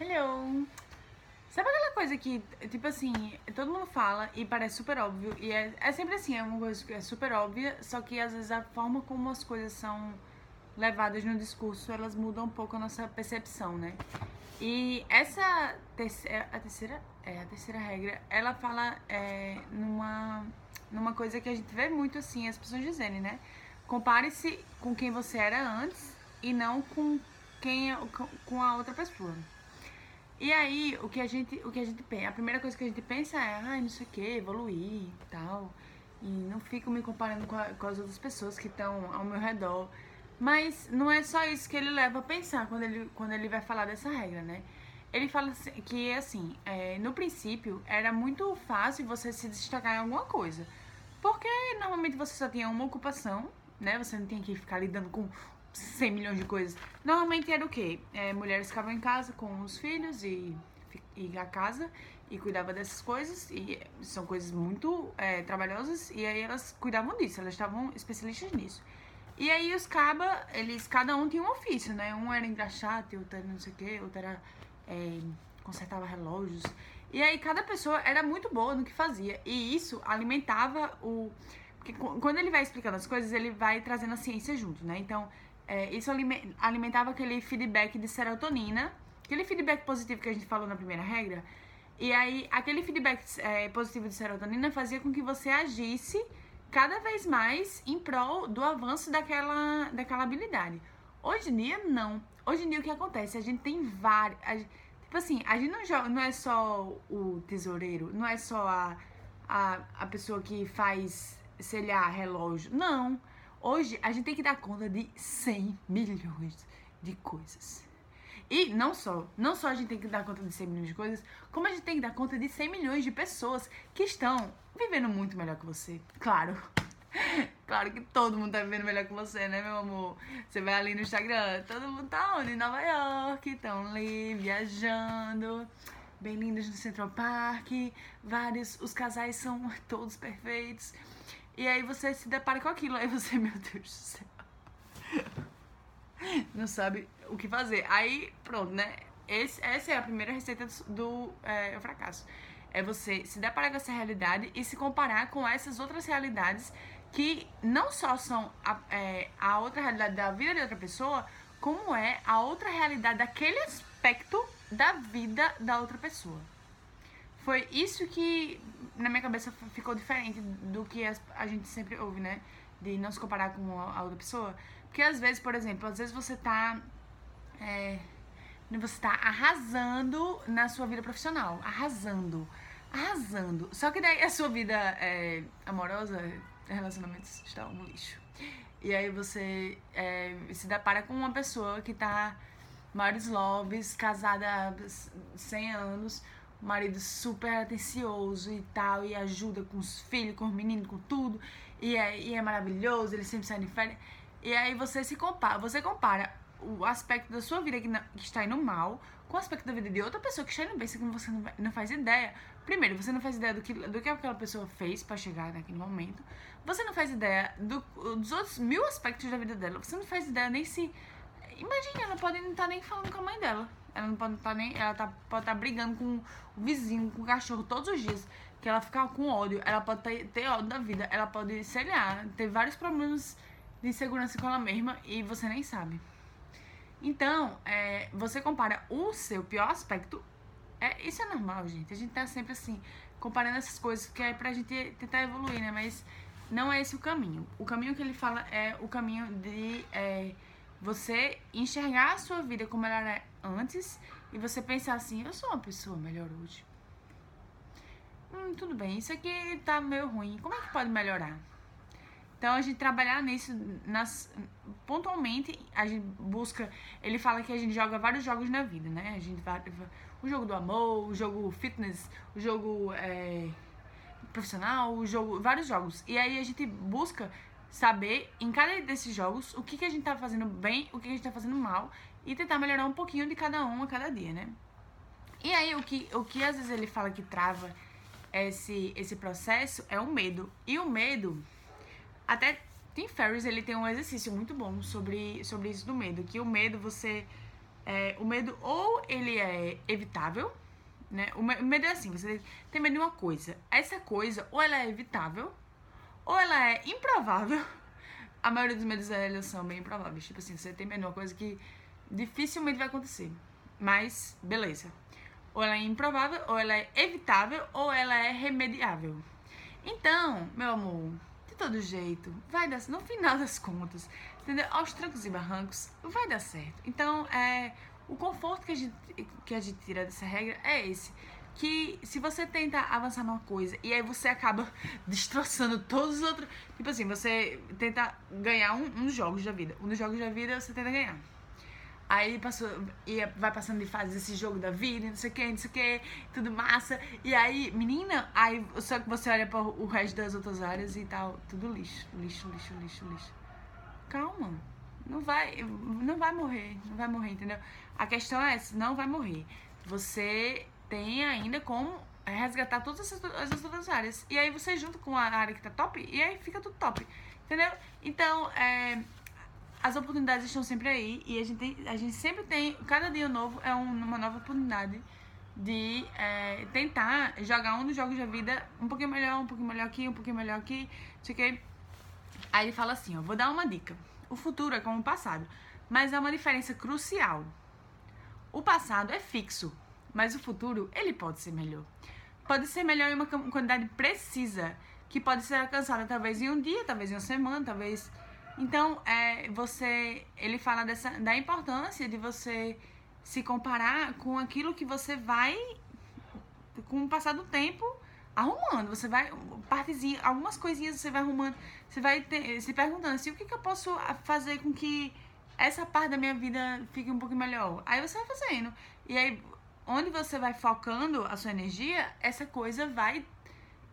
Hello! Sabe aquela coisa que, tipo assim, todo mundo fala e parece super óbvio, e é, é sempre assim, é uma coisa que é super óbvia, só que às vezes a forma como as coisas são levadas no discurso, elas mudam um pouco a nossa percepção, né? E essa terceira, a terceira, é, a terceira regra, ela fala é, numa, numa coisa que a gente vê muito assim, as pessoas dizendo, né? Compare-se com quem você era antes e não com quem com a outra pessoa. E aí, o que a gente, o que a gente pensa, a primeira coisa que a gente pensa é, ai, não sei o que, evoluir e tal. E não fico me comparando com, a, com as outras pessoas que estão ao meu redor. Mas não é só isso que ele leva a pensar quando ele, quando ele vai falar dessa regra, né? Ele fala que, assim, é, no princípio era muito fácil você se destacar em alguma coisa. Porque normalmente você só tinha uma ocupação, né? Você não tinha que ficar lidando com 100 milhões de coisas. Normalmente era o quê? É, mulheres ficavam em casa com os filhos e, a casa e cuidava dessas coisas. E são coisas muito é, trabalhosas. E aí elas cuidavam disso, elas estavam especialistas nisso. E aí os caba, eles, cada um tinha um ofício, né? Um era engraxate, outro era não sei o quê, outro era. É, consertava relógios. E aí cada pessoa era muito boa no que fazia. E isso alimentava o. Porque quando ele vai explicando as coisas, ele vai trazendo a ciência junto, né? Então, é, isso alimentava aquele feedback de serotonina, aquele feedback positivo que a gente falou na primeira regra. E aí, aquele feedback é, positivo de serotonina fazia com que você agisse cada vez mais em prol do avanço daquela, daquela habilidade. Hoje em dia, não. Hoje em dia, o que acontece? A gente tem vários. tipo assim, a gente não, joga, não é só o tesoureiro, não é só a, a, a pessoa que faz, sei lá, relógio. Não. Hoje a gente tem que dar conta de 100 milhões de coisas. E não só, não só a gente tem que dar conta de 100 milhões de coisas, como a gente tem que dar conta de 100 milhões de pessoas que estão vivendo muito melhor que você. Claro. Claro que todo mundo tá vivendo melhor que você, né, meu amor? Você vai ali no Instagram, todo mundo tá onde? Em Nova York, estão ali viajando, bem lindos no Central Park, vários, os casais são todos perfeitos. E aí você se depara com aquilo. Aí você, meu Deus do céu. Não sabe o que fazer. Aí, pronto, né? Esse, essa é a primeira receita do, do é, fracasso. É você se deparar com essa realidade e se comparar com essas outras realidades que não só são a, é, a outra realidade da vida de outra pessoa, como é a outra realidade daquele aspecto da vida da outra pessoa. Foi isso que na minha cabeça ficou diferente do que a gente sempre ouve, né? De não se comparar com a outra pessoa. Porque às vezes, por exemplo, às vezes você tá. É, você tá arrasando na sua vida profissional. Arrasando. Arrasando. Só que daí a sua vida é, amorosa, relacionamentos estão no lixo. E aí você é, se depara com uma pessoa que tá maiores loves, casada há 100 anos marido super atencioso e tal, e ajuda com os filhos, com os meninos, com tudo, e é, e é maravilhoso, ele sempre sai de férias. E aí você se compara, você compara o aspecto da sua vida que, não, que está indo mal com o aspecto da vida de outra pessoa que está indo bem, que você não, não faz ideia. Primeiro, você não faz ideia do que, do que aquela pessoa fez para chegar naquele momento. Você não faz ideia do, dos outros mil aspectos da vida dela. Você não faz ideia nem se. Imagina, ela pode não estar tá nem falando com a mãe dela. Ela não pode estar tá nem. Ela tá, pode estar tá brigando com o vizinho, com o cachorro todos os dias. Que ela fica com ódio. Ela pode ter, ter ódio da vida. Ela pode, sei lá, ter vários problemas de insegurança com ela mesma e você nem sabe. Então, é, você compara o seu pior aspecto. É, isso é normal, gente. A gente tá sempre assim, comparando essas coisas, que é pra gente tentar evoluir, né? Mas não é esse o caminho. O caminho que ele fala é o caminho de. É, você enxergar a sua vida como ela era antes e você pensar assim, eu sou uma pessoa melhor hoje. Hum, tudo bem, isso aqui tá meio ruim. Como é que pode melhorar? Então a gente trabalhar nisso nas, pontualmente, a gente busca. Ele fala que a gente joga vários jogos na vida, né? A gente vai. O jogo do amor, o jogo fitness, o jogo é, profissional, o jogo. vários jogos. E aí a gente busca saber em cada desses jogos o que, que a gente tá fazendo bem, o que, que a gente tá fazendo mal e tentar melhorar um pouquinho de cada um a cada dia, né? E aí o que, o que às vezes ele fala que trava esse, esse processo é o medo. E o medo, até Tim Ferriss ele tem um exercício muito bom sobre, sobre isso do medo, que o medo você É, o medo ou ele é evitável, né? O medo é assim, você tem medo de uma coisa. Essa coisa, ou ela é evitável, ou ela é improvável. A maioria dos medos eles são bem improváveis. Tipo assim, você tem medo coisa que dificilmente vai acontecer. Mas, beleza. Ou ela é improvável, ou ela é evitável, ou ela é remediável. Então, meu amor, de todo jeito, vai dar no final das contas, entendeu? Aos trancos e barrancos, vai dar certo. Então, é, o conforto que a gente, que a gente tira dessa regra é esse. Que se você tenta avançar numa coisa e aí você acaba destroçando todos os outros. Tipo assim, você tenta ganhar um, um jogos da vida. Um dos jogos da vida você tenta ganhar. Aí passou, e vai passando de fase esse jogo da vida, não sei o que, não sei o que, tudo massa. E aí, menina, aí só que você olha para o resto das outras áreas e tal, tudo lixo, lixo, lixo, lixo, lixo. Calma, não vai, não vai morrer, não vai morrer, entendeu? A questão é essa, não vai morrer. Você tem ainda como resgatar todas essas, essas outras áreas. E aí você junta com a área que tá top, e aí fica tudo top, entendeu? Então, é as oportunidades estão sempre aí e a gente, a gente sempre tem, cada dia novo é um, uma nova oportunidade de é, tentar jogar um dos jogos da vida um pouquinho melhor, um pouquinho melhor aqui, um pouquinho melhor aqui, sei. Aí ele fala assim, ó, vou dar uma dica. O futuro é como o passado, mas há uma diferença crucial. O passado é fixo, mas o futuro, ele pode ser melhor. Pode ser melhor em uma quantidade precisa, que pode ser alcançada talvez em um dia, talvez em uma semana, talvez então, é, você, ele fala dessa, da importância de você se comparar com aquilo que você vai, com o passar do tempo, arrumando. Você vai, partezinha, algumas coisinhas você vai arrumando, você vai ter, se perguntando assim, o que, que eu posso fazer com que essa parte da minha vida fique um pouco melhor? Aí você vai fazendo. E aí, onde você vai focando a sua energia, essa coisa vai,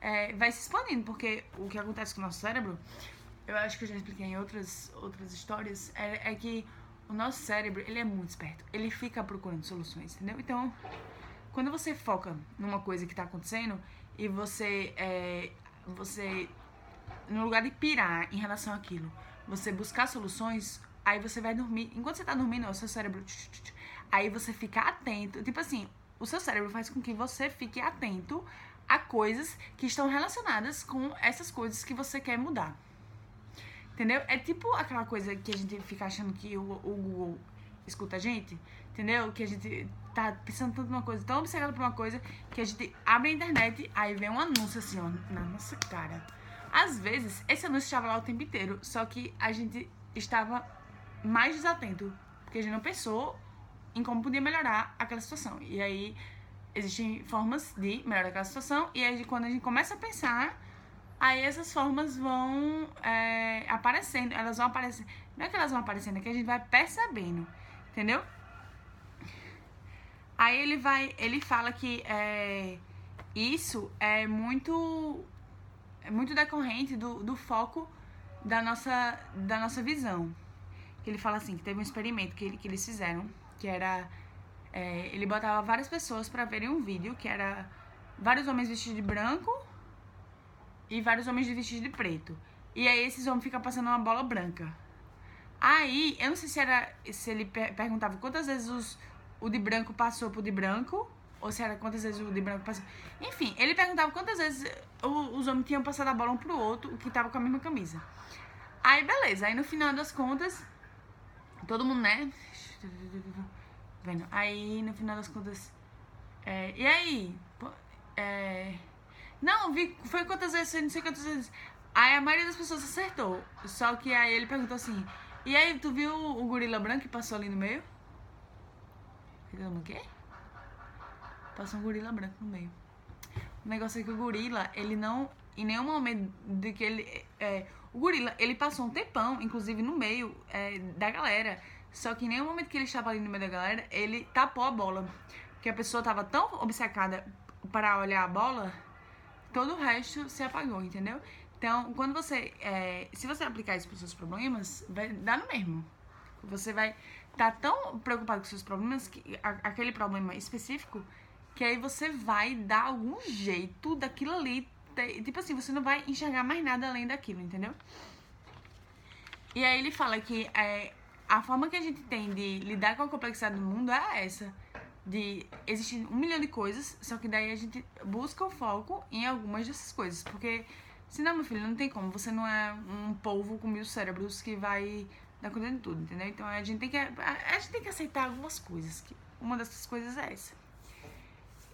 é, vai se expandindo. Porque o que acontece com o nosso cérebro eu acho que eu já expliquei em outras, outras histórias, é, é que o nosso cérebro, ele é muito esperto. Ele fica procurando soluções, entendeu? Então, quando você foca numa coisa que tá acontecendo e você, é, você, no lugar de pirar em relação àquilo, você buscar soluções, aí você vai dormir. Enquanto você tá dormindo, o seu cérebro, aí você fica atento. Tipo assim, o seu cérebro faz com que você fique atento a coisas que estão relacionadas com essas coisas que você quer mudar. Entendeu? É tipo aquela coisa que a gente fica achando que o, o Google escuta a gente, entendeu? Que a gente tá pensando tanto numa coisa, tão obcecado por uma coisa, que a gente abre a internet, aí vem um anúncio assim, ó, na nossa cara. Às vezes, esse anúncio estava lá o tempo inteiro, só que a gente estava mais desatento, porque a gente não pensou em como podia melhorar aquela situação. E aí, existem formas de melhorar aquela situação, e aí quando a gente começa a pensar Aí essas formas vão é, aparecendo, elas vão aparecendo. Não é que elas vão aparecendo, é que a gente vai percebendo, entendeu? Aí ele vai, ele fala que é, isso é muito, é muito decorrente do, do foco da nossa, da nossa visão. Ele fala assim, que teve um experimento que, que eles fizeram, que era, é, ele botava várias pessoas para verem um vídeo, que era vários homens vestidos de branco e vários homens vestidos de preto. E aí esses homens ficam passando uma bola branca. Aí, eu não sei se era se ele per perguntava quantas vezes os, o de branco passou pro de branco, ou se era quantas vezes o de branco passou. Enfim, ele perguntava quantas vezes o, os homens tinham passado a bola um pro outro, que tava com a mesma camisa. Aí, beleza. Aí, no final das contas, todo mundo, né? Vendo. Aí, no final das contas, é, e aí? É, não, vi, foi quantas vezes, não sei quantas vezes. Aí a maioria das pessoas acertou. Só que aí ele perguntou assim: E aí, tu viu o gorila branco que passou ali no meio? Ficando o quê? Passou um gorila branco no meio. O negócio é que o gorila, ele não. Em nenhum momento de que ele. É, o gorila, ele passou um tempão, inclusive no meio é, da galera. Só que em nenhum momento que ele estava ali no meio da galera, ele tapou a bola. Porque a pessoa estava tão obcecada para olhar a bola todo o resto se apagou, entendeu? Então, quando você. É, se você aplicar isso para os seus problemas, vai dar no mesmo. Você vai estar tá tão preocupado com seus problemas, que, a, aquele problema específico, que aí você vai dar algum jeito daquilo ali. Tipo assim, você não vai enxergar mais nada além daquilo, entendeu? E aí ele fala que é, a forma que a gente tem de lidar com a complexidade do mundo é essa. De existir um milhão de coisas, só que daí a gente busca o foco em algumas dessas coisas. Porque, senão, meu filho, não tem como. Você não é um polvo com mil cérebros que vai dar conta de tudo, entendeu? Então a gente tem que, a gente tem que aceitar algumas coisas. Que uma dessas coisas é essa.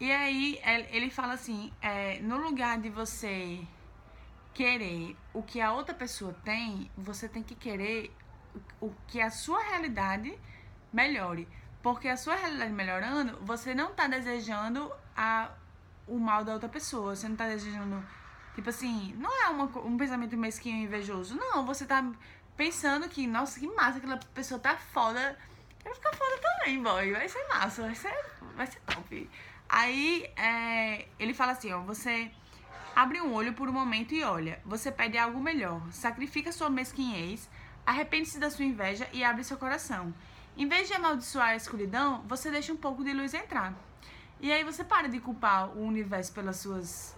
E aí ele fala assim, é, no lugar de você querer o que a outra pessoa tem, você tem que querer o que a sua realidade melhore. Porque a sua realidade melhorando, você não tá desejando a, o mal da outra pessoa. Você não tá desejando. Tipo assim, não é uma, um pensamento mesquinho e invejoso. Não, você tá pensando que, nossa, que massa, aquela pessoa tá foda. Quero ficar foda também, boy. Vai ser massa, vai ser, vai ser top. Aí é, ele fala assim, ó, você abre um olho por um momento e olha. Você pede algo melhor. Sacrifica sua mesquinhez Arrepende-se da sua inveja e abre seu coração. Em vez de amaldiçoar a escuridão, você deixa um pouco de luz entrar. E aí você para de culpar o universo pelas suas,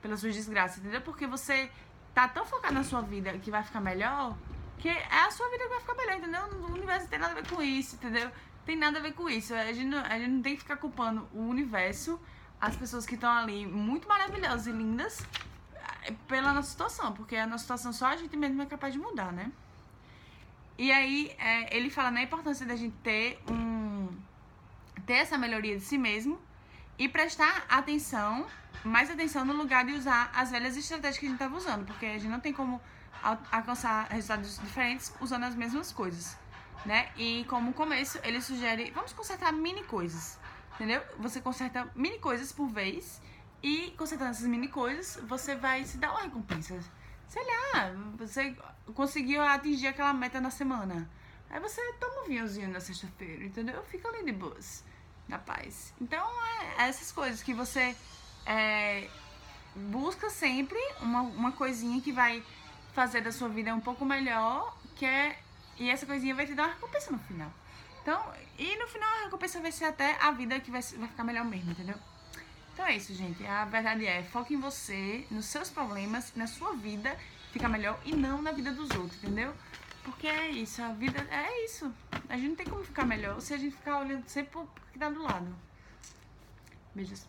pelas suas desgraças, entendeu? Porque você tá tão focado na sua vida que vai ficar melhor, que é a sua vida que vai ficar melhor, entendeu? O universo não tem nada a ver com isso, entendeu? Tem nada a ver com isso. A gente não, a gente não tem que ficar culpando o universo, as pessoas que estão ali muito maravilhosas e lindas, eh, pela nossa situação, porque a nossa situação só a gente mesmo é capaz de mudar, né? E aí é, ele fala na importância da gente ter um ter essa melhoria de si mesmo e prestar atenção, mais atenção no lugar de usar as velhas estratégias que a gente estava usando, porque a gente não tem como alcançar resultados diferentes usando as mesmas coisas, né? E como começo, ele sugere, vamos consertar mini coisas, entendeu? Você conserta mini coisas por vez e consertando essas mini coisas, você vai se dar uma recompensa sei lá, você conseguiu atingir aquela meta na semana. Aí você toma um vinhozinho na sexta-feira, entendeu? Fica ali de boas, na paz. Então, é, é essas coisas que você é, busca sempre uma, uma coisinha que vai fazer da sua vida um pouco melhor, que é, e essa coisinha vai te dar uma recompensa no final. Então, e no final a recompensa vai ser até a vida que vai, vai ficar melhor mesmo, entendeu? Então é isso, gente. A verdade é, foque em você, nos seus problemas, na sua vida, fica melhor e não na vida dos outros, entendeu? Porque é isso, a vida é isso. A gente não tem como ficar melhor se a gente ficar olhando sempre pro que tá do lado. Beijos.